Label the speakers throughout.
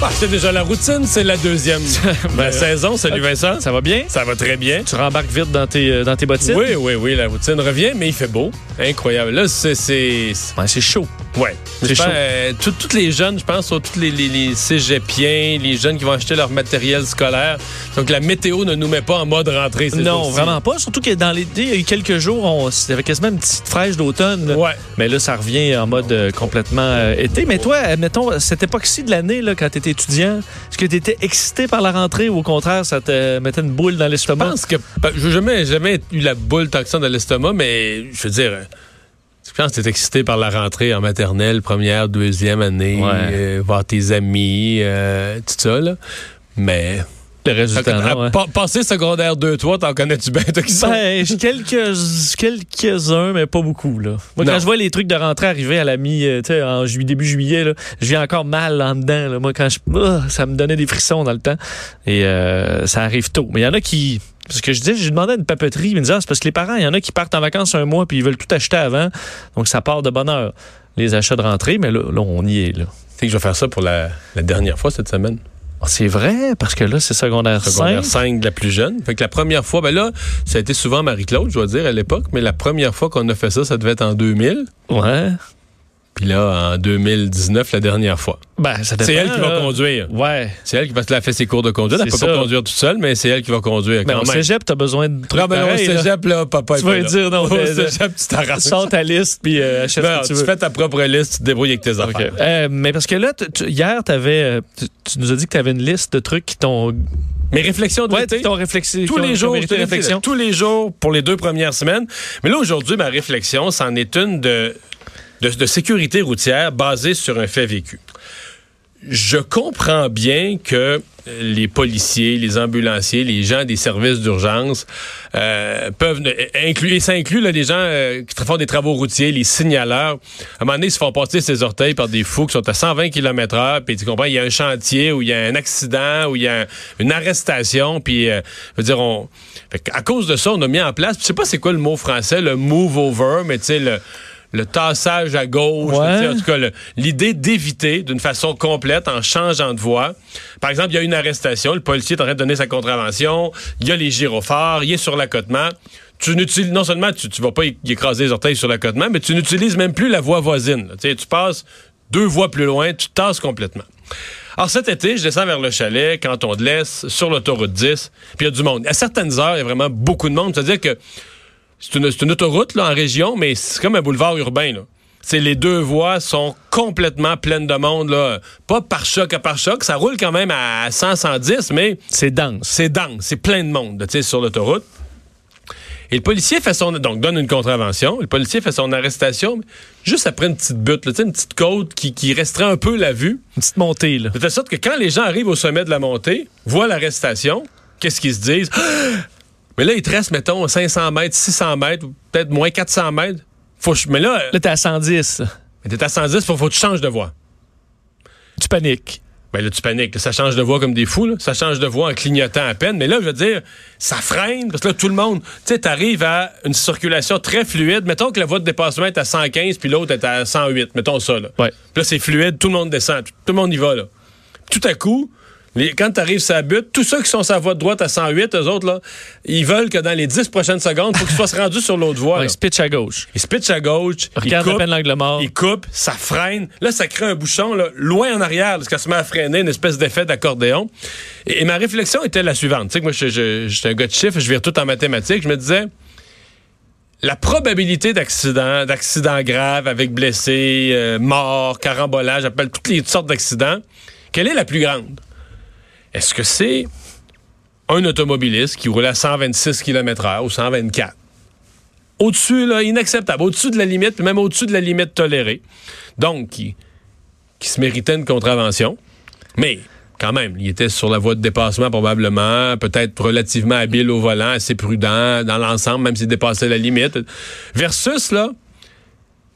Speaker 1: Ah, c'est déjà la routine, c'est la deuxième la saison. Salut Vincent.
Speaker 2: Ça va bien?
Speaker 1: Ça va très bien.
Speaker 2: Tu rembarques vite dans tes, euh, dans tes bottines?
Speaker 1: Oui, oui, oui, la routine revient, mais il fait beau. Incroyable. Là, c'est. c'est-
Speaker 2: Ouais, c'est chaud.
Speaker 1: Ouais.
Speaker 2: C'est
Speaker 1: Je pense,
Speaker 2: chaud.
Speaker 1: euh, tout- tous les jeunes, je pense, sont tous les, les, les cégepiens, les jeunes qui vont acheter leur matériel scolaire. Donc, la météo ne nous met pas en mode rentrée.
Speaker 2: Non, vraiment pas. Surtout que dans l'été, il y a eu quelques jours, on, c'était quasiment une petite fraîche d'automne.
Speaker 1: Ouais.
Speaker 2: Mais là, ça revient en mode euh, complètement euh, été. Mais toi, mettons, cette époque-ci de l'année, quand tu étais étudiant, est-ce que tu étais excité par la rentrée ou au contraire, ça te mettait une boule dans
Speaker 1: Je
Speaker 2: l'estomac?
Speaker 1: pense que. ben, Je n'ai jamais, jamais eu la boule tant que ça dans l'estomac, mais je veux dire. Je pense que tu excité par la rentrée en maternelle, première, deuxième année,
Speaker 2: Ouais.
Speaker 1: euh, voir tes amis, euh, tout ça, là. Mais.
Speaker 2: Le ouais.
Speaker 1: pa- Passer secondaire 2-3, t'en connais-tu bien, toi qui sont?
Speaker 2: Ben, j'ai quelques, quelques-uns, mais pas beaucoup, là. Moi,
Speaker 1: Non.
Speaker 2: quand je vois les trucs de rentrée arriver à la mi, euh, tu sais, en ju- début juillet, là, je viens encore mal en dedans, là. Moi, quand je, Ah, ça me donnait des frissons dans le temps. Et, euh, ça arrive tôt. Mais il y en a qui, parce que je disais, j'ai demandé à une papeterie, ils me disaient, ah, c'est parce que les parents, il y en a qui partent en vacances un mois puis ils veulent tout acheter avant. Donc, ça part de bonne heure. Les achats de rentrée, mais là, là on y est, là.
Speaker 1: Tu sais que je vais faire ça pour la, la dernière fois cette semaine.
Speaker 2: Ah, C'est vrai, parce que là, c'est secondaire 5.
Speaker 1: Secondaire 5 de la plus jeune. Fait que la première fois, ben là, ça a été souvent Marie-Claude, je dois dire, à l'époque, mais la première fois qu'on a fait ça, ça devait être en 2000.
Speaker 2: Ouais.
Speaker 1: Puis là, en 2019, la dernière fois.
Speaker 2: Ben, ça.
Speaker 1: C'est elle qui va
Speaker 2: là.
Speaker 1: conduire.
Speaker 2: Ouais.
Speaker 1: C'est elle qui va se la fait ses cours de conduite. Elle
Speaker 2: C'est
Speaker 1: peut pas conduire toute seule, mais c'est elle qui va conduire
Speaker 2: Mais
Speaker 1: quand
Speaker 2: au
Speaker 1: même.
Speaker 2: cégep, t'as besoin de trucs
Speaker 1: non, ben,
Speaker 2: pareils,
Speaker 1: au
Speaker 2: là.
Speaker 1: cégep, là, papa
Speaker 2: Tu
Speaker 1: est
Speaker 2: vas dire, non,
Speaker 1: Au
Speaker 2: mais-
Speaker 1: cégep, tu t'arranges.
Speaker 2: Sors ta liste puis euh, achète
Speaker 1: Ben,
Speaker 2: ce que tu
Speaker 1: tu
Speaker 2: veux.
Speaker 1: fais ta propre liste, tu te débrouilles avec tes
Speaker 2: OK.
Speaker 1: affaires.
Speaker 2: Euh, mais parce que là, tu- hier, t'avais, euh, tu, tu nous as dit que tu avais une liste de trucs qui t'ont.
Speaker 1: Mes réflexions de
Speaker 2: Ouais,
Speaker 1: l'été,
Speaker 2: réflexi-
Speaker 1: tous les jours, te
Speaker 2: réflexion.
Speaker 1: tous les jours pour les deux premières semaines. Mais là, aujourd'hui, ma réflexion, c'en est une de, de, sécurité routière basée sur un fait vécu. Je comprends bien que les policiers, les ambulanciers, les gens des services d'urgence euh, peuvent inclure, et ça inclut là, les gens euh, qui font des travaux routiers, les signaleurs. À un moment donné, ils se font passer ses orteils par des fous qui sont à 120 km heure, puis tu comprends, il y a un chantier où il y a un accident, où il y a un- une arrestation, puis euh, je veux dire, on, à cause de ça, on a mis en place, je sais pas c'est quoi le mot français, le move over, mais tu sais le le tassage à gauche,
Speaker 2: Ouais.
Speaker 1: en tout cas, l'idée d'éviter d'une façon complète en changeant de voie. Par exemple, il y a une arrestation, le policier est en train de donner sa contravention, il y a les gyrophares, il est sur l'accotement. Tu n'utilises, non seulement tu, tu vas pas y écraser les orteils sur l'accotement, mais tu n'utilises même plus la voie voisine. Tu passes deux voies plus loin, tu tasses complètement. Alors cet été, je descends vers le chalet, quand on te laisse, sur l'autoroute 10, puis il y a du monde. À certaines heures, il y a vraiment beaucoup de monde. C'est-à-dire que c'est une, autoroute là, en région, mais c'est comme un boulevard urbain. Là. C'est les deux voies sont complètement pleines de monde. Là. Pas par choc à par choc. Ça roule quand même à 100, 110, mais
Speaker 2: C'est dense.
Speaker 1: c'est dense. C'est plein de monde tu sais, sur l'autoroute. Et le policier fait son donc donne une contravention. Le policier fait son arrestation juste après une petite butte, là, tu sais, une petite côte qui, qui restreint un peu la vue.
Speaker 2: Une petite montée, là.
Speaker 1: De telle sorte que quand les gens arrivent au sommet de la montée, voient l'arrestation, qu'est-ce qu'ils se disent? Mais là, il te reste, mettons, 500 mètres, 600 mètres, peut-être moins 400 mètres. Faut, que je- mais là,
Speaker 2: Là, t'es à 110.
Speaker 1: mais t'es à 110, faut, faut que tu changes de voie.
Speaker 2: Tu paniques.
Speaker 1: Ben là, tu paniques. là. Ça change de voie comme des fous. là. Ça change de voie en clignotant à peine. Mais là, je veux dire, ça freine. Parce que là, tout le monde, tu sais, t'arrives à une circulation très fluide. Mettons que la voie de dépassement est à 115, puis l'autre est à 108. Mettons ça, là.
Speaker 2: Ouais.
Speaker 1: Puis là, c'est fluide. Tout le monde descend. Tout, tout le monde y va, là. Tout à coup, les- quand tu arrives sur la butte, tous ceux qui sont sur la voie de droite à 108, eux autres, là, ils veulent que dans les 10 prochaines secondes, il faut qu'ils soient rendus sur l'autre voie.
Speaker 2: Ouais,
Speaker 1: là.
Speaker 2: il se pitch à gauche.
Speaker 1: Ils se pitchent à gauche. ils
Speaker 2: à
Speaker 1: coupent,
Speaker 2: peine l'angle mort.
Speaker 1: il coupe, ça freine. Là, ça crée un bouchon là, loin en arrière, parce qu'elle se met à freiner, une espèce d'effet d'accordéon. Et, et ma réflexion était la suivante. Tu sais que moi, je, je, je suis un gars de chiffres, je vire tout en mathématiques. Je me disais, la probabilité d'accident, d'accident grave avec blessé, euh, mort, carambolage, j'appelle toutes les sortes d'accidents, quelle est la plus grande? Est-ce que c'est un automobiliste qui roule à 126 km/h ou 124? Au-dessus, là, inacceptable. Au-dessus de la limite, puis même au-dessus de la limite tolérée. Donc, qui, qui se méritait une contravention. Mais quand même, il était sur la voie de dépassement probablement, peut-être relativement habile au volant, assez prudent dans l'ensemble, même s'il dépassait la limite. Versus, là,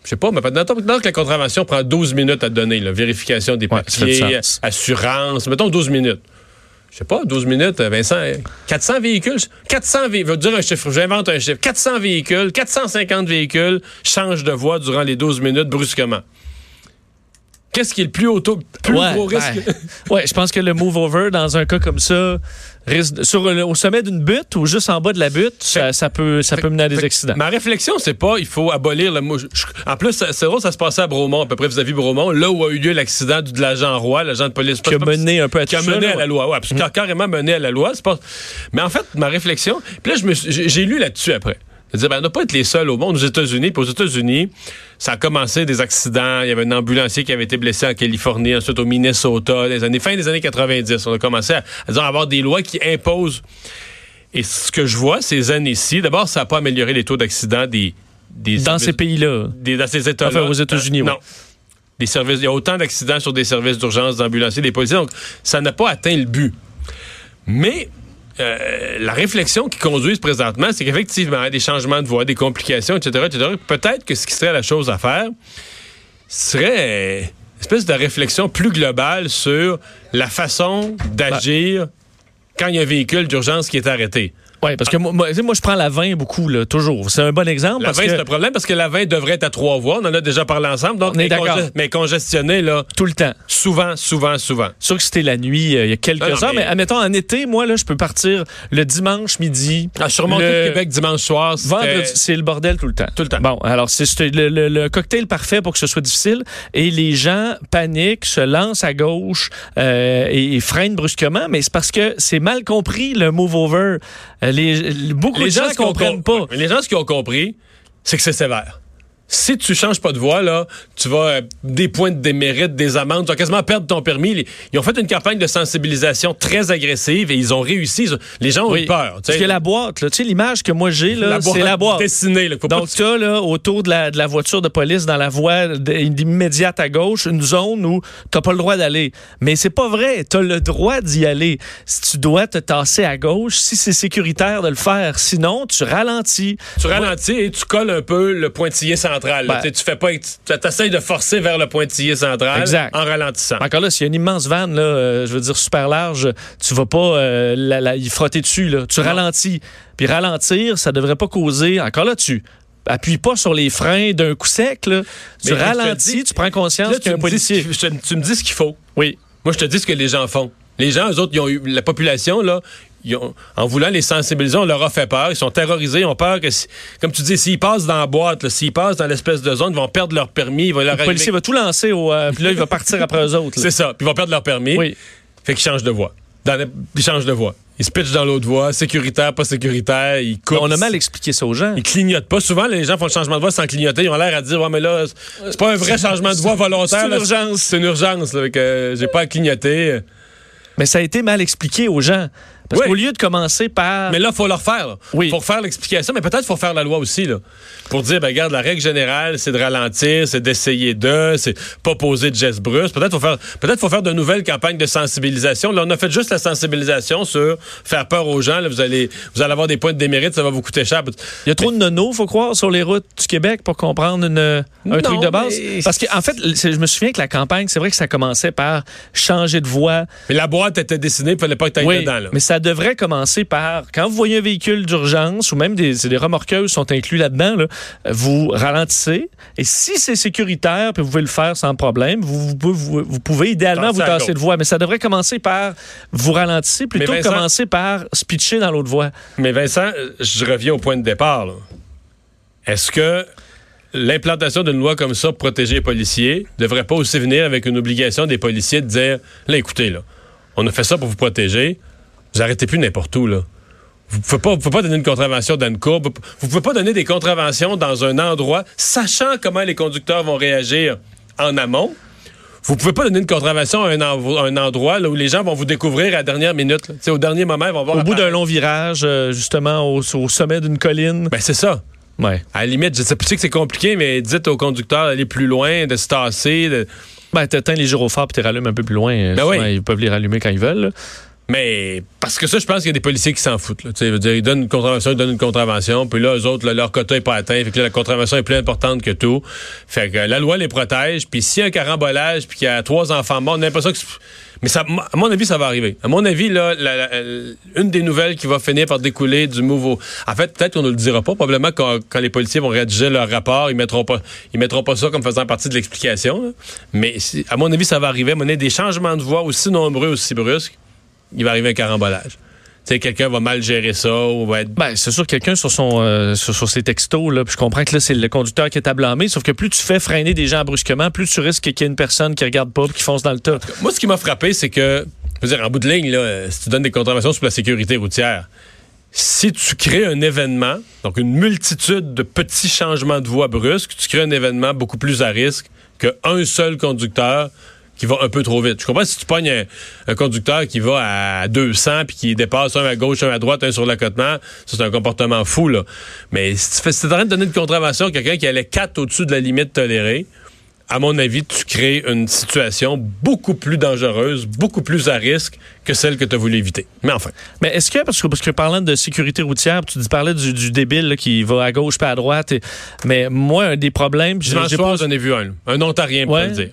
Speaker 1: je sais pas, mais maintenant que la contravention prend 12 minutes à donner, la vérification des papiers, assurance, mettons 12 minutes. Je sais pas, 12 minutes, Vincent, 400 véhicules, 400 véhicules, dire un chiffre, j'invente un chiffre, 400 véhicules, 450 véhicules changent de voie durant les 12 minutes brusquement. Qu'est-ce qui est le plus, auto, plus
Speaker 2: Ouais,
Speaker 1: gros risque?
Speaker 2: ben, ouais, je pense que le move over dans un cas comme ça, risque sur au sommet d'une butte ou juste en bas de la butte, ça, ça peut, ça peut mener à des accidents.
Speaker 1: Ma réflexion, c'est pas il faut abolir le mot. En plus, c'est drôle, ça se passait à Bromont, à peu près vis-à-vis Bromont, là où a eu lieu l'accident de l'agent Roy, l'agent de police.
Speaker 2: Qui a mené un peu à
Speaker 1: qui a mené à la loi. Ouais, parce a carrément mené à la loi. Pas... Mais en fait, ma réflexion, puis là, je me suis- j'ai j'ai lu là-dessus après. Disais, ben, on n'a pas être les seuls au monde, aux États-Unis. Puis aux États-Unis, ça a commencé des accidents. Il y avait un ambulancier qui avait été blessé en Californie, ensuite au Minnesota, les années, fin des années 90. On a commencé à, à dire, avoir des lois qui imposent et ce que je vois ces années-ci, d'abord, ça n'a pas amélioré les taux d'accident des, des
Speaker 2: Dans ces pays-là.
Speaker 1: dans ces États-là.
Speaker 2: Enfin, aux États-Unis, oui.
Speaker 1: Non. Des services, il y a autant d'accidents sur des services d'urgence, d'ambulanciers, des policiers. Donc, ça n'a pas atteint le but. Mais euh, la réflexion qui conduit présentement, c'est qu'effectivement, il y a des changements de voie, des complications, etc., etc. Peut-être que ce qui serait la chose à faire serait une espèce de réflexion plus globale sur la façon d'agir quand il y a un véhicule d'urgence qui est arrêté.
Speaker 2: Oui, parce que moi, moi, moi, je prends la 20 beaucoup, là, toujours. C'est un bon exemple.
Speaker 1: La
Speaker 2: parce
Speaker 1: 20,
Speaker 2: que
Speaker 1: c'est un problème parce que la 20 devrait être à trois voies. On en a déjà parlé ensemble. Donc,
Speaker 2: On est d'accord.
Speaker 1: mais congestionné, là,
Speaker 2: tout le temps.
Speaker 1: souvent, souvent, souvent.
Speaker 2: Sûr que c'était la nuit, euh, il y a quelques
Speaker 1: Non, non,
Speaker 2: heures, mais...
Speaker 1: mais-
Speaker 2: admettons, en été, moi, là, je peux partir le dimanche midi.
Speaker 1: À surmonter
Speaker 2: Le-
Speaker 1: le Québec dimanche soir,
Speaker 2: Vendredi, c'est le bordel tout le temps.
Speaker 1: Tout le temps.
Speaker 2: Bon, alors c'est c'est le, le- le cocktail parfait pour que ce soit difficile. Et les gens paniquent, se lancent à gauche euh, et, et freinent brusquement, mais c'est parce que c'est mal compris le move over. Euh, Les, les- beaucoup de gens
Speaker 1: ont
Speaker 2: comprennent
Speaker 1: com-
Speaker 2: pas.
Speaker 1: Les gens, ce qu'ils ont compris, c'est que c'est sévère. Si tu changes pas de voie, là, tu vas euh, des points de démérite, des amendes, tu vas quasiment perdre ton permis. Ils ont fait une campagne de sensibilisation très agressive et ils ont réussi. Les gens ont
Speaker 2: Oui.
Speaker 1: eu peur. tu
Speaker 2: Parce que la boîte, tu sais, l'image que moi j'ai, là, c'est la boîte.
Speaker 1: dessinée. là,
Speaker 2: Donc, tu as là, autour de la, de la voiture de police, dans la voie immédiate à gauche, une zone où tu pas le droit d'aller. Mais c'est pas vrai. Tu as le droit d'y aller. Si tu dois te tasser à gauche, si c'est sécuritaire de le faire. Sinon, tu ralentis.
Speaker 1: tu ralentis et tu colles un peu le pointillé central.
Speaker 2: Ben.
Speaker 1: Tu fais pas, tu essaies de forcer vers le pointillé central
Speaker 2: Exact.
Speaker 1: en ralentissant.
Speaker 2: Encore là, s'il y a une immense vanne, là, euh, je veux dire super large, tu vas pas euh, la, la- y frotter dessus. Là. Tu ralentis. Puis ralentir, ça devrait pas causer. Encore là, tu appuies pas sur les freins d'un coup sec. Là. Tu
Speaker 1: Mais
Speaker 2: ralentis,
Speaker 1: dis-
Speaker 2: tu prends conscience qu'il y a un
Speaker 1: tu me dis ce
Speaker 2: policier.
Speaker 1: je tu me dis ce qu'il faut.
Speaker 2: Oui.
Speaker 1: Moi, je te dis ce que les gens font. Les gens, eux autres, ils ont eu, la population, là, ils ont- en voulant les sensibiliser, on leur a fait peur. Ils sont terrorisés, ils ont peur que, si- comme tu dis, s'ils passent dans la boîte, s'ils passent dans l'espèce de zone, ils vont perdre leur permis. Il va leur
Speaker 2: Le policier va tout lancer, au, euh, puis là, il va partir après eux autres.
Speaker 1: C'est ça. Puis ils vont perdre leur permis.
Speaker 2: Oui.
Speaker 1: Fait qu'ils changent de voie. Dans les- ils changent de voie. Ils se pitchent dans l'autre voie, sécuritaire, pas sécuritaire, ils coupent.
Speaker 2: On a mal expliqué ça aux gens.
Speaker 1: Ils clignotent pas. Souvent, les gens font le changement de voie sans clignoter. Ils ont l'air à dire, ouais, mais là, c'est pas un vrai changement de voie volontaire.
Speaker 2: C'est une urgence.
Speaker 1: C'est une urgence. là, que, j'ai pas à clignoter.
Speaker 2: Mais ça a été mal expliqué aux gens. Parce
Speaker 1: Oui.
Speaker 2: qu'au lieu de commencer par.
Speaker 1: Mais là, il faut leur faire. là.
Speaker 2: Oui.
Speaker 1: Faut faire l'explication, mais peut-être qu'il faut faire la loi aussi. Là, pour dire, ben, regarde, la règle générale, c'est de ralentir, c'est d'essayer de, c'est pas poser de gestes brusques. Peut-être faut faire, peut-être faut faire de nouvelles campagnes de sensibilisation. Là, on a fait juste la sensibilisation sur faire peur aux gens. Là, vous allez, vous allez avoir des points de démérite, ça va vous coûter cher.
Speaker 2: Il y a trop de nonos, faut croire, sur les routes du Québec pour comprendre une- un
Speaker 1: Non,
Speaker 2: truc de base.
Speaker 1: mais-
Speaker 2: Parce qu'en fait, c'est- je me souviens que la campagne, c'est vrai que ça commençait par changer de voie.
Speaker 1: Mais la boîte était dessinée, il fallait pas que tu
Speaker 2: Oui,
Speaker 1: dedans. Là.
Speaker 2: mais ça devrait commencer par, quand vous voyez un véhicule d'urgence ou même des, remorqueuses sont inclus là-dedans, là, vous ralentissez. Et si c'est sécuritaire, puis vous pouvez le faire sans problème, vous, vous, pouvez- vous- vous pouvez idéalement vous tasser de voie. Mais ça devrait commencer par vous ralentissez plutôt
Speaker 1: Mais
Speaker 2: que
Speaker 1: Vincent-
Speaker 2: commencer par se pitcher dans l'autre voie.
Speaker 1: Mais Vincent, je reviens au point de départ. Est-ce que l'implantation d'une loi comme ça pour protéger les policiers devrait pas aussi venir avec une obligation des policiers de dire là, écoutez, là, on a fait ça pour vous protéger, vous arrêtez plus n'importe où, là. Vous ne pouvez pas, vous pouvez pas donner une contravention dans une courbe. Vous pouvez pas donner des contraventions dans un endroit, sachant comment les conducteurs vont réagir en amont. Vous pouvez pas donner une contravention à un, endroit là, où les gens vont vous découvrir à la dernière minute. Au dernier moment, ils vont voir
Speaker 2: Au bout d'un long virage, euh, justement, au, au sommet d'une colline.
Speaker 1: Ben, c'est ça.
Speaker 2: Ouais.
Speaker 1: À la limite, je sais, que c'est compliqué, mais dites au conducteur d'aller plus loin, de se tasser. de-
Speaker 2: Ben, t'éteins les gyrophares puis tu rallumes un peu plus loin.
Speaker 1: Ben oui.
Speaker 2: Ils peuvent les rallumer quand ils veulent.
Speaker 1: Mais parce que ça, je pense qu'il y a des policiers qui s'en foutent. Dire, ils donnent une contravention, ils donnent une contravention, puis là, eux autres, leur quota n'est pas atteint, fait que la contravention est plus importante que tout. Fait que la loi les protège, puis s'il y a un carambolage, puis qu'il y a trois enfants morts, on a l'impression que... Mais ça, à mon avis, ça va arriver. À mon avis, là, euh, une des nouvelles qui va finir par découler du nouveau... En fait, peut-être qu'on ne le dira pas. Probablement quand, les policiers vont rédiger leur rapport, ils mettront pas, ils mettront pas ça comme faisant partie de l'explication. Mais à mon avis, ça va arriver. À mon avis, des changements de voix aussi nombreux, aussi brusques, il va arriver un carambolage. Tu sais, quelqu'un va mal gérer ça ou va être
Speaker 2: Ben, c'est sûr, quelqu'un sur son euh, sur, sur ses textos, là, puis je comprends que là, c'est le conducteur qui est à blâmer, sauf que plus tu fais freiner des gens brusquement, plus tu risques qu'il y ait une personne qui regarde pas qui fonce dans le tas.
Speaker 1: Moi, ce qui m'a frappé, c'est que, je veux dire, en bout de ligne, là, euh, si tu donnes des contraventions sur la sécurité routière, si tu crées un événement, donc une multitude de petits changements de voie brusques, tu crées un événement beaucoup plus à risque qu'un seul conducteur qui va un peu trop vite. Je comprends si tu pognes un, un conducteur qui va à 200 puis qui dépasse un à gauche, un à droite, un sur l'accotement, ça c'est un comportement fou là. Mais si tu fais, si t'es en train de donner une contravention à quelqu'un qui allait 4 au-dessus de la limite tolérée, à mon avis, tu crées une situation beaucoup plus dangereuse, beaucoup plus à risque que celle que tu as voulu éviter. Mais enfin,
Speaker 2: Mais est-ce que, parce que, parce que parlant de sécurité routière, tu dis- parlais du, du débile là, qui va à gauche puis à droite, et- mais moi, un des problèmes, j'ai
Speaker 1: dimanche soir,
Speaker 2: pas-
Speaker 1: j'en ai vu un. là. Un Ontarien, pour
Speaker 2: Ouais.
Speaker 1: le dire.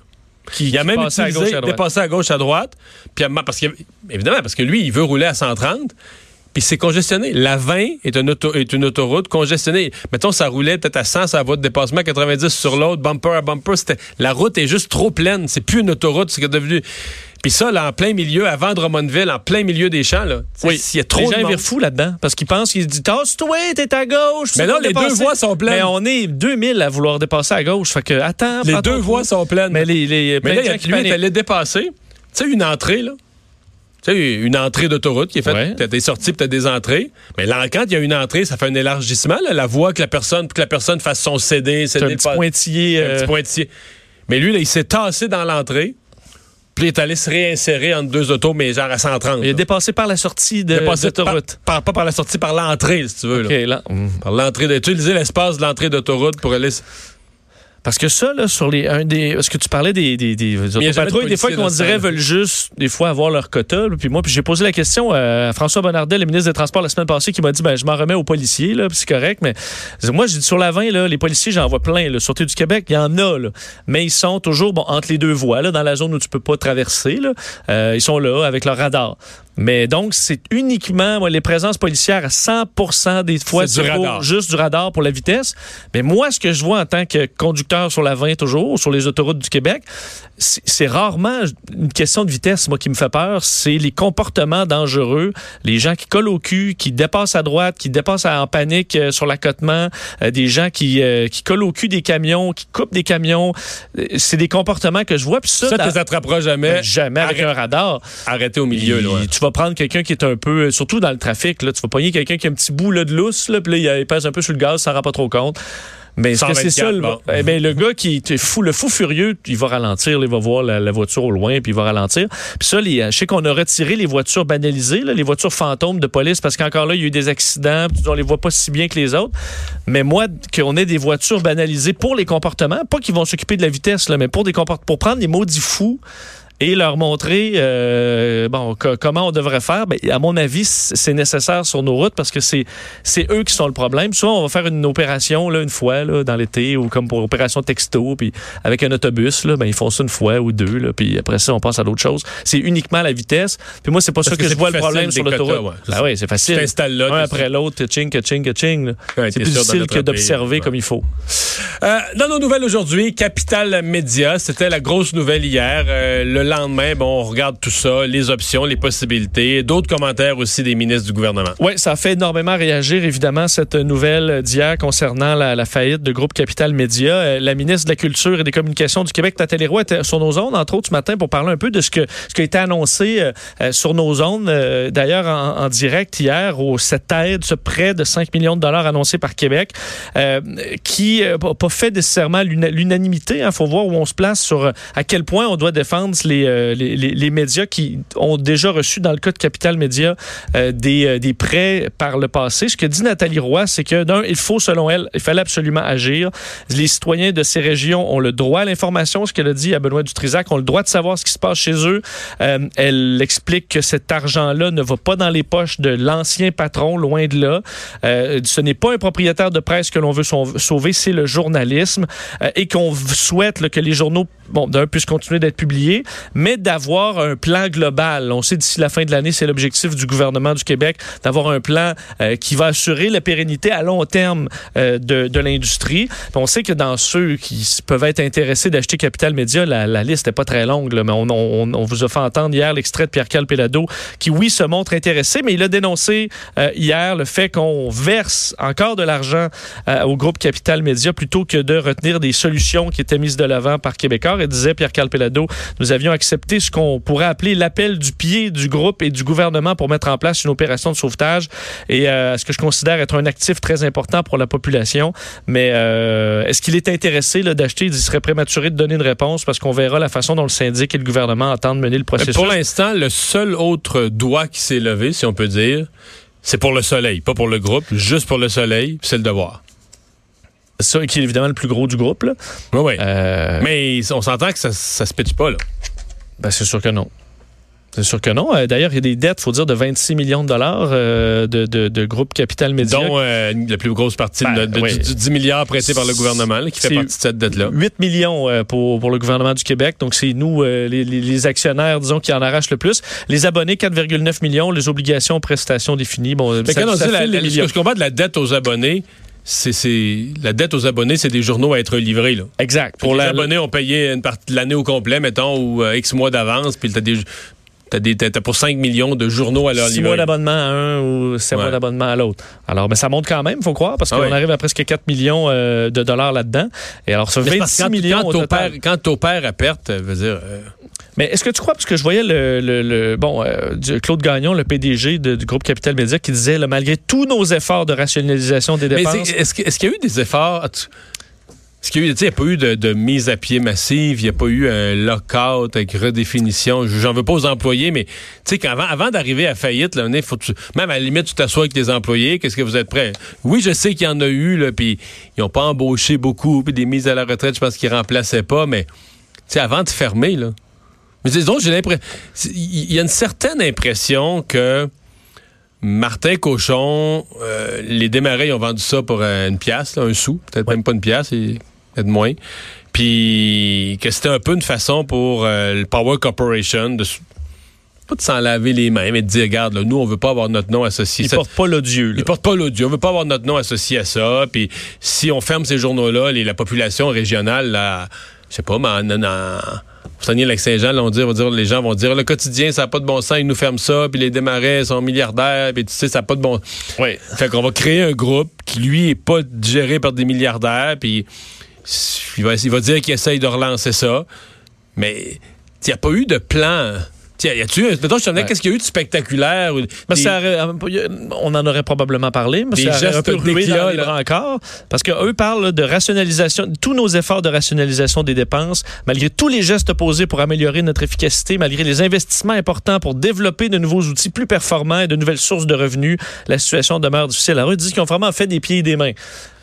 Speaker 2: Qui,
Speaker 1: Il a
Speaker 2: qui
Speaker 1: même utilisé,
Speaker 2: à gauche
Speaker 1: dépassé à gauche, à droite. Puis parce que, évidemment, parce que lui, il veut rouler à 130. Puis c'est congestionné. La 20 est une, auto- est une autoroute congestionnée. Mettons, ça roulait peut-être à 100, ça va de dépassement à 90 sur l'autre, bumper à bumper. La route est juste trop pleine. C'est plus une autoroute, c'est devenu. Puis ça, là, en plein milieu, avant Drummondville, en plein milieu des champs, là.
Speaker 2: Oui,
Speaker 1: S'il y a trop
Speaker 2: les
Speaker 1: de
Speaker 2: gens ils
Speaker 1: monde.
Speaker 2: virent fous là-dedans parce qu'ils pensent qu'ils se disent tasse-toi, t'es à gauche.
Speaker 1: Mais non, les deux voies sont pleines.
Speaker 2: Mais on est 2000 à vouloir dépasser à gauche. Fait que attends,
Speaker 1: Les deux voies sont pleines.
Speaker 2: Mais les, les
Speaker 1: Mais là,
Speaker 2: de
Speaker 1: il y a
Speaker 2: gens qui
Speaker 1: lui,
Speaker 2: paniquent.
Speaker 1: t'allais dépasser. Tu sais, une entrée, là. Tu sais, une entrée d'autoroute qui est faite.
Speaker 2: Ouais.
Speaker 1: T'as des sorties, puis t'as des entrées. Mais là, quand il y a une entrée, ça fait un élargissement, là, la voie que la personne, pour que la personne fasse son CD,
Speaker 2: C'est un
Speaker 1: pas-
Speaker 2: pointillé.
Speaker 1: un
Speaker 2: euh,
Speaker 1: petit pointillé. Mais lui, là, il s'est tassé dans l'entrée. Puis il est allé se réinsérer entre deux autos, mais genre à 130.
Speaker 2: il est
Speaker 1: là.
Speaker 2: dépassé par la sortie de
Speaker 1: par,
Speaker 2: l'autoroute.
Speaker 1: par- pas par la sortie, par l'entrée, si tu veux.
Speaker 2: OK,
Speaker 1: là.
Speaker 2: là.
Speaker 1: Par l'entrée, de- utiliser l'espace de l'entrée d'autoroute pour aller.
Speaker 2: Parce que ça, là, sur les. Un des, parce que tu parlais des, des, des
Speaker 1: il y a jamais de
Speaker 2: autopatrouilles, des fois qu'on dirait veulent juste, des fois, avoir leur quota. là. Puis moi, puis j'ai posé la question à François Bonnardel, le ministre des Transports, la semaine passée, qui m'a dit ben, je m'en remets aux policiers, là, puis c'est correct. Mais moi, j'ai dit sur la 20, là, les policiers, j'en vois plein. Là. Sûreté du Québec, il y en a, là. Mais ils sont toujours bon, entre les deux voies, là, dans la zone où tu peux pas traverser. Là. Euh, ils sont là avec leur radar. Mais donc, c'est uniquement moi, les présences policières à 100% des fois,
Speaker 1: C'est du
Speaker 2: pour
Speaker 1: radar.
Speaker 2: juste du radar pour la vitesse. Mais moi, ce que je vois en tant que conducteur sur la 20 toujours, sur les autoroutes du Québec, c'est rarement une question de vitesse, moi, qui me fait peur. C'est les comportements dangereux, les gens qui collent au cul, qui dépassent à droite, qui dépassent en panique euh, sur l'accotement, euh, des gens qui, euh, qui collent au cul des camions, qui coupent des camions. C'est des comportements que je vois. Puis ça,
Speaker 1: Ça, tu les attraperas jamais.
Speaker 2: jamais avec
Speaker 1: Arrête-
Speaker 2: un radar.
Speaker 1: Arrêté au milieu, là. ouais.
Speaker 2: Tu vas prendre quelqu'un qui est un peu, surtout dans le trafic, là, tu vas pogner quelqu'un qui a un petit bout là, de lousse, là, puis là, il pèse un peu sur le gaz, ça rend pas trop compte. Mais est-ce que c'est
Speaker 1: 124,
Speaker 2: ça? Le,
Speaker 1: bon.
Speaker 2: eh ben, le gars qui est fou, le fou furieux, il va ralentir, il va voir la, la voiture au loin, puis il va ralentir. Puis ça, les, je sais qu'on a retiré les voitures banalisées, là, les voitures fantômes de police, parce qu'encore là, il y a eu des accidents, puis on les voit pas si bien que les autres. Mais moi, qu'on ait des voitures banalisées pour les comportements, pas qu'ils vont s'occuper de la vitesse, là, mais pour des pour prendre les maudits fous et leur montrer euh, bon co- comment on devrait faire. Ben, à mon avis, c'est nécessaire sur nos routes parce que c'est c'est eux qui sont le problème. Souvent, on va faire une opération là, une fois là, dans l'été ou comme pour opération texto, puis avec un autobus, là, ben, ils font ça une fois ou deux, là, puis après ça, on passe à d'autres choses. C'est uniquement la vitesse. Puis moi, c'est pas ça
Speaker 1: Parce
Speaker 2: que,
Speaker 1: que
Speaker 2: je vois le problème sur l'autoroute.
Speaker 1: ouais,
Speaker 2: Ah
Speaker 1: ça.
Speaker 2: oui, c'est facile.
Speaker 1: Tu t'installes là,
Speaker 2: Un après l'autre, ching, ching, ching.
Speaker 1: Ouais,
Speaker 2: C'est plus difficile que d'observer
Speaker 1: ouais.
Speaker 2: comme il faut.
Speaker 1: Euh, dans nos nouvelles aujourd'hui, Capital Média, c'était la grosse nouvelle hier. Euh, le lendemain, bon, on regarde tout ça, les options, les possibilités, d'autres commentaires aussi des ministres du gouvernement.
Speaker 2: Oui, ça a fait énormément réagir, évidemment, cette nouvelle d'hier concernant la, faillite de Groupe Capital Média. Euh, la ministre de la Culture et des Communications du Québec, Nathalie Roy, était sur nos zones, entre autres, ce matin, pour parler un peu de ce, que, ce qui a été annoncé euh, euh, sur nos. Euh, D'ailleurs, en, direct hier, au, cette aide, ce prêt de 5 millions de dollars annoncé par Québec, qui n'a pas fait nécessairement l'una- l'unanimité. Il faut voir où on se place sur à quel point on doit défendre les, euh, les, médias qui ont déjà reçu, dans le cas de Capital Média, euh, des, euh, des prêts par le passé. Ce que dit Nathalie Roy, c'est que d'un, il faut, selon elle, il fallait absolument agir. Les citoyens de ces régions ont le droit à l'information, ce qu'elle a dit à Benoît Dutrisac, ont le droit de savoir ce qui se passe chez eux. Elle explique que cet argent-là ne va pas dans les poches de l'ancien patron, loin de là. Ce n'est pas un propriétaire de presse que l'on veut sauv- sauver, c'est le journalisme et qu'on souhaite que les journaux, d'un, puissent continuer d'être publiés, mais d'avoir un plan global. On sait d'ici la fin de l'année, c'est l'objectif du gouvernement du Québec, d'avoir un plan euh, qui va assurer la pérennité à long terme euh, de, l'industrie. On sait que dans ceux qui peuvent être intéressés d'acheter Capital Média, la, liste n'est pas très longue, mais on, vous a fait entendre hier l'extrait de Pierre-Carl Pelado qui, oui, se montre intéressé, mais il a dénoncé euh, hier le fait qu'on verse encore de l'argent au groupe Capital Média plutôt que de retenir des solutions qui étaient mises de l'avant par Québécois. Et disait Pierre-Carl Pelado, nous avions accepté ce qu'on pourrait appeler l'appel du pied du groupe et du gouvernement pour mettre en place une opération de sauvetage et euh, ce que je considère être un actif très important pour la population. Mais euh, est-ce qu'il est intéressé d'acheter? Il serait prématuré de donner une réponse parce qu'on verra la façon dont le syndic et le gouvernement entendent mener le
Speaker 1: Mais
Speaker 2: processus.
Speaker 1: pour l'instant, le seul autre doigt qui s'est levé, si on peut dire, c'est pour le soleil, pas pour le groupe, juste pour le soleil, c'est le devoir.
Speaker 2: Ça, qui est évidemment le plus gros du groupe. Là.
Speaker 1: Oui, oui.
Speaker 2: Euh,
Speaker 1: Mais on s'entend que ça, ça se pitche pas, là.
Speaker 2: Ben, c'est sûr que non. C'est sûr que non. Euh, D'ailleurs, il y a des dettes, faut dire, de 26 millions de dollars euh, de, de, de groupe Capital Média.
Speaker 1: Dont euh, la plus grosse partie
Speaker 2: Ben,
Speaker 1: de, de-
Speaker 2: oui.
Speaker 1: du, du 10 milliards prêtés par le gouvernement, là, qui fait partie de cette dette-là.
Speaker 2: 8 millions euh, pour, pour le gouvernement du Québec. Donc, c'est nous, les, actionnaires, disons, qui en arrachent le plus. Les abonnés, 4,9 millions. Les obligations, prestations définies. Bon,
Speaker 1: Mais
Speaker 2: ça,
Speaker 1: quand on
Speaker 2: ça
Speaker 1: dit la,
Speaker 2: file les
Speaker 1: la- ce
Speaker 2: millions.
Speaker 1: que je comprends de la dette aux abonnés, c'est, c'est- la dette aux abonnés, c'est des journaux à être livrés. Là.
Speaker 2: Exact.
Speaker 1: Pour les abonnés ont payé une partie de l'année au complet, mettons, ou euh, X mois d'avance, puis t'as des. T'as, des, t'as pour 5 millions de journaux à leur
Speaker 2: 6
Speaker 1: livrer.
Speaker 2: mois d'abonnement à un ou 7
Speaker 1: Ouais.
Speaker 2: mois d'abonnement à l'autre. Alors, mais ça monte quand même, faut croire, parce
Speaker 1: Ah
Speaker 2: qu'on
Speaker 1: oui.
Speaker 2: arrive à presque 4 millions euh, de dollars là-dedans. Et alors, ça
Speaker 1: Mais c'est
Speaker 2: 26
Speaker 1: parce que quand,
Speaker 2: millions
Speaker 1: quand
Speaker 2: au total.
Speaker 1: quand t'opères à perte, euh, veut dire. euh,
Speaker 2: Mais est-ce que tu crois, parce que je voyais le, le- le- bon, euh, Claude Gagnon, le PDG de- du groupe Capital Média, qui disait, là, malgré tous nos efforts de rationalisation des dépenses,
Speaker 1: est-ce, qu'il y a eu des efforts? Est-ce qu'il y a n'y a pas eu de, de mise à pied massive, il n'y a pas eu un lockout avec redéfinition? J'en veux pas aux employés, mais tu sais, qu'avant, avant d'arriver à faillite, là, faut tu- même à la limite, tu t'assois avec les employés, qu'est-ce que vous êtes prêts? Oui, je sais qu'il y en a eu, puis ils n'ont pas embauché beaucoup, puis des mises à la retraite, je pense qu'ils remplaçaient pas, mais tu sais, avant de fermer, là. Mais disons, j'ai l'impression. Il y a une certaine impression que Martin Cochon, euh, les démarrés, ils ont vendu ça pour euh, une pièce, un sou, peut-être même pas une pièce, et peut-être moins. Puis que c'était un peu une façon pour euh, le Power Corporation de pas de s'en laver les mains, mais de dire, regarde, là, nous, on veut pas avoir notre nom associé.
Speaker 2: il
Speaker 1: Ça-
Speaker 2: porte pas l'odieux.
Speaker 1: ils portent pas l'audio. On veut pas avoir notre nom associé à ça. Puis si on ferme ces journaux-là, la population régionale, là, je sais pas, mais en, en, en Saguenay-Lac-Saint-Jean, là, on, dit- on va dire, les gens vont dire le quotidien, ça n'a pas de bon sens, ils nous ferment ça, puis les démarrais sont milliardaires, puis tu sais, ça n'a pas de bon
Speaker 2: Oui.
Speaker 1: Fait qu'on va créer un groupe qui, lui, est pas géré par des milliardaires, puis il va, il va dire qu'il essaye de relancer ça. Mais il n'y a pas eu de plan. Tiens, y a-tu, mettons, je te demandais,
Speaker 2: Ouais.
Speaker 1: qu'est-ce qu'il y a eu de spectaculaire? des-
Speaker 2: ça aurait- on en aurait probablement parlé, mais
Speaker 1: Des
Speaker 2: ça un peu dans les encore. Parce qu'eux parlent de rationalisation, tous nos efforts de rationalisation des dépenses, malgré tous les gestes posés pour améliorer notre efficacité, malgré les investissements importants pour développer de nouveaux outils plus performants et de nouvelles sources de revenus, la situation demeure difficile. Alors, ils disent qu'ils ont vraiment fait des pieds et des mains.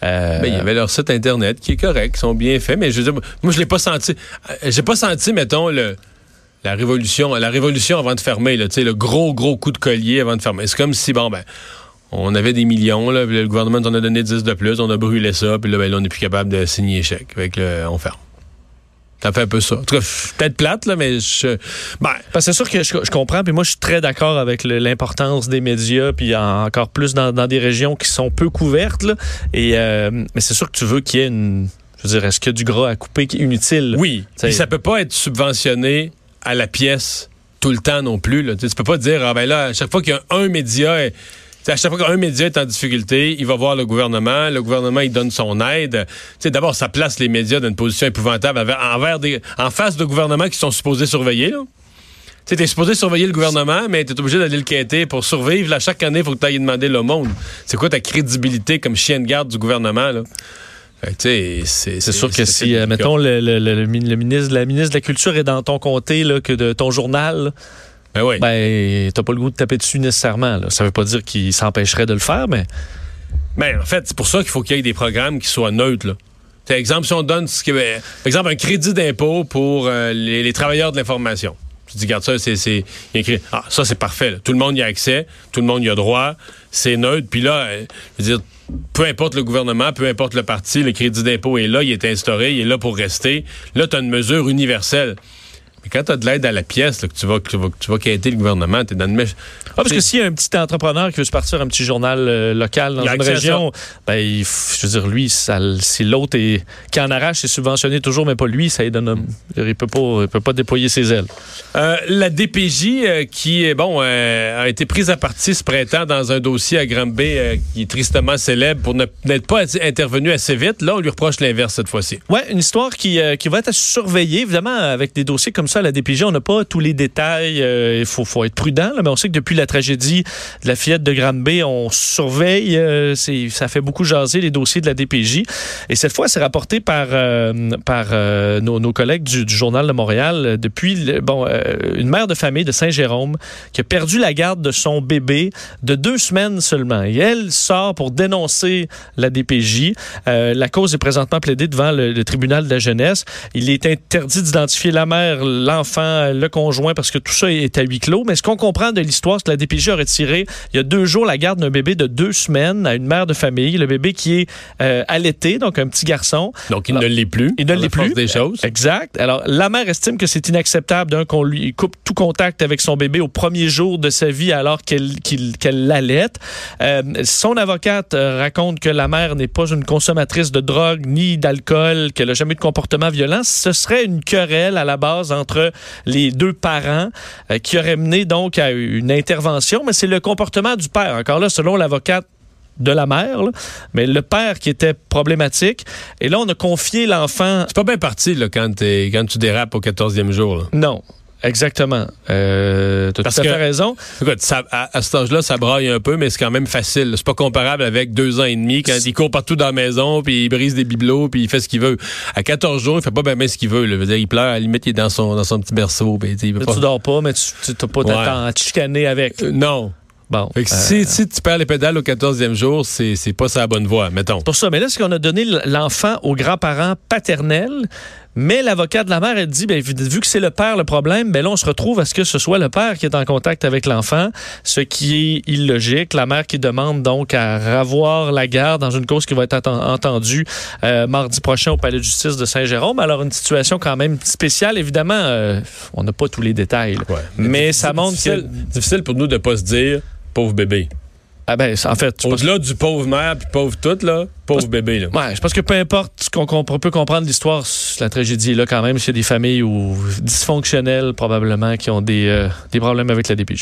Speaker 2: Euh,
Speaker 1: Ben, il y avait leur site internet qui est correct, qui sont bien faits, mais je veux dire, moi je l'ai pas senti. euh, J'ai pas senti, mettons, le la révolution, la révolution avant de fermer, là, tu sais, le gros gros coup de collier avant de fermer. C'est comme si bon ben on avait des millions, là, le gouvernement en a donné 10 de plus, on a brûlé ça, puis là, ben, là, on n'est plus capable de signer chèque. Fait que là, on ferme. Ça fait un peu ça. En tout cas, peut-être plate, là, mais je. Ben,
Speaker 2: Parce que c'est sûr que je, je comprends, puis moi je suis très d'accord avec l'importance des médias, puis en- encore plus dans, dans des régions qui sont peu couvertes. là. Et euh, mais c'est sûr que tu veux qu'il y ait une, je veux dire, est-ce qu'il y a du gras à couper qui est inutile?
Speaker 1: Oui. Ça peut pas être subventionné à la pièce tout le temps non plus. Là. Tu Tu peux pas dire, ah ben là, à chaque fois qu'il y a un média, tu à chaque fois qu'un média est en difficulté, il va voir le gouvernement, le gouvernement il donne son aide. Tu D'abord, ça place les médias dans une position épouvantable en face de gouvernements qui sont supposés surveiller. Là. Tu t'es supposé surveiller le gouvernement, mais t'es obligé d'aller le quêter pour survivre. Là, chaque année, il faut que tu ailles demander le monde. C'est quoi ta crédibilité comme chien de garde du gouvernement? Sais, c'est
Speaker 2: sûr que si, euh, mettons, le, le- le- le min- le ministre, la ministre de la Culture est dans ton comté, là, que de ton journal,
Speaker 1: Ben oui.
Speaker 2: ben, t'as pas le goût de taper dessus nécessairement. Là. Ça veut pas dire qu'il s'empêcherait de le faire, mais
Speaker 1: Ben, en fait, c'est pour ça qu'il faut qu'il y ait des programmes qui soient neutres. Là. T'sais, exemple, si on donne ce qui est- par exemple, un crédit d'impôt pour euh, les, les travailleurs de l'information. Tu dis, regarde ça, c'est, ah, ça, c'est parfait. Tout le monde y a accès, tout le monde y a droit, c'est neutre. Puis là, euh, je veux dire, peu importe le gouvernement, peu importe le parti, le crédit d'impôt est là, il est instauré, il est là pour rester. Là, tu as une mesure universelle. Mais quand tu as de l'aide à la pièce, là, que tu vas, que tu vas, que tu vas quitter le gouvernement, tu es dans mèche.
Speaker 2: Ah, parce que s'il y a un petit entrepreneur qui veut se partir un petit journal euh, local dans
Speaker 1: Il
Speaker 2: une région, ben, il je veux dire, lui, ça, si l'autre est, qui en arrache, c'est subventionné toujours, mais pas lui, ça donne, un- il peut pas, il peut pas déployer ses ailes.
Speaker 1: Euh, la DPJ euh, qui est bon a été prise à partie ce printemps dans un dossier à Granby qui est tristement célèbre pour ne- n'être pas intervenu assez vite. Là, on lui reproche l'inverse cette fois-ci.
Speaker 2: Ouais, une histoire qui, qui va être à surveiller. Évidemment, avec des dossiers comme ça à la DPJ, on n'a pas tous les détails. euh, Il faut, être prudent, mais on sait que depuis la tragédie de la fillette de Granby, on surveille. euh, ça fait beaucoup jaser les dossiers de la DPJ. Et cette fois, c'est rapporté par, euh, nos, collègues du, Journal de Montréal. Depuis, bon, une mère de famille de Saint-Jérôme qui a perdu la garde de son bébé de deux semaines seulement. Et elle sort pour dénoncer la DPJ. La cause est présentement plaidée devant le, le tribunal de la jeunesse. Il est interdit d'identifier la mère, l'enfant, le conjoint, parce que tout ça est à huis clos. Mais ce qu'on comprend de l'histoire, c'est que la DPJ a retiré il y a deux jours la garde d'un bébé de deux semaines à une mère de famille. Le bébé qui est euh, allaité, donc un petit garçon.
Speaker 1: Donc, il
Speaker 2: Alors,
Speaker 1: ne l'est plus.
Speaker 2: il ne l'est plus.
Speaker 1: des choses.
Speaker 2: Exact. Alors, la mère estime que c'est inacceptable, d'un, qu'on lui coupe tout contact avec son bébé au premier jour de sa vie alors qu'elle l'allait. Euh, son avocate euh, raconte que la mère n'est pas une consommatrice de drogue ni d'alcool, qu'elle n'a jamais eu de comportement violent. Ce serait une querelle à la base entre les deux parents euh, qui aurait mené donc à une intervention, mais c'est le comportement du père. Encore là, selon l'avocate, de la mère, là, mais le père qui était problématique. Et là, on a confié l'enfant
Speaker 1: C'est pas bien parti là, quand, tu dérapes au 14e jour. là.
Speaker 2: non, exactement. Euh, tu as tout
Speaker 1: Parce
Speaker 2: à fait
Speaker 1: que-
Speaker 2: raison.
Speaker 1: Écoute, ça- à, à cet âge-là, ça braille un peu, mais c'est quand même facile. C'est pas comparable avec deux ans et demi quand il court partout dans la maison, puis il brise des bibelots, puis il fait ce qu'il veut. À 14 jours, il fait pas bien ce qu'il veut. là. Dire, il pleure, à la limite, il est dans son, dans son petit berceau. puis, il veut pas-
Speaker 2: Tu dors pas, mais tu n'as pas
Speaker 1: Ouais.
Speaker 2: temps à te chicaner avec.
Speaker 1: Euh, non.
Speaker 2: Bon.
Speaker 1: Fait que
Speaker 2: euh,
Speaker 1: si, si tu perds les pédales au 14e jour, c'est c'est pas sa bonne voie, mettons.
Speaker 2: pour ça, mais là, c'est qu'on a donné l'enfant aux grands-parents paternels, mais l'avocat de la mère, elle dit, ben, vu, que c'est le père le problème, ben là, on se retrouve à ce que ce soit le père qui est en contact avec l'enfant, ce qui est illogique. La mère qui demande donc à revoir la garde dans une cause qui va être entendue euh, mardi prochain au palais de justice de Saint-Jérôme. Alors, une situation quand même spéciale. Évidemment, euh, on n'a pas tous les détails.
Speaker 1: Ouais.
Speaker 2: mais ça montre
Speaker 1: difficile,
Speaker 2: que...
Speaker 1: difficile pour nous de pas se dire pauvre bébé.
Speaker 2: Ah ben, en fait,
Speaker 1: Au-delà du pauvre mère puis pauvre tout, là, pauvre bébé. Là.
Speaker 2: Ouais, je pense que peu importe ce qu'on peut comprendre l'histoire, la tragédie là quand même. C'est des familles où, dysfonctionnelles probablement qui ont des, euh, des problèmes avec la DPJ.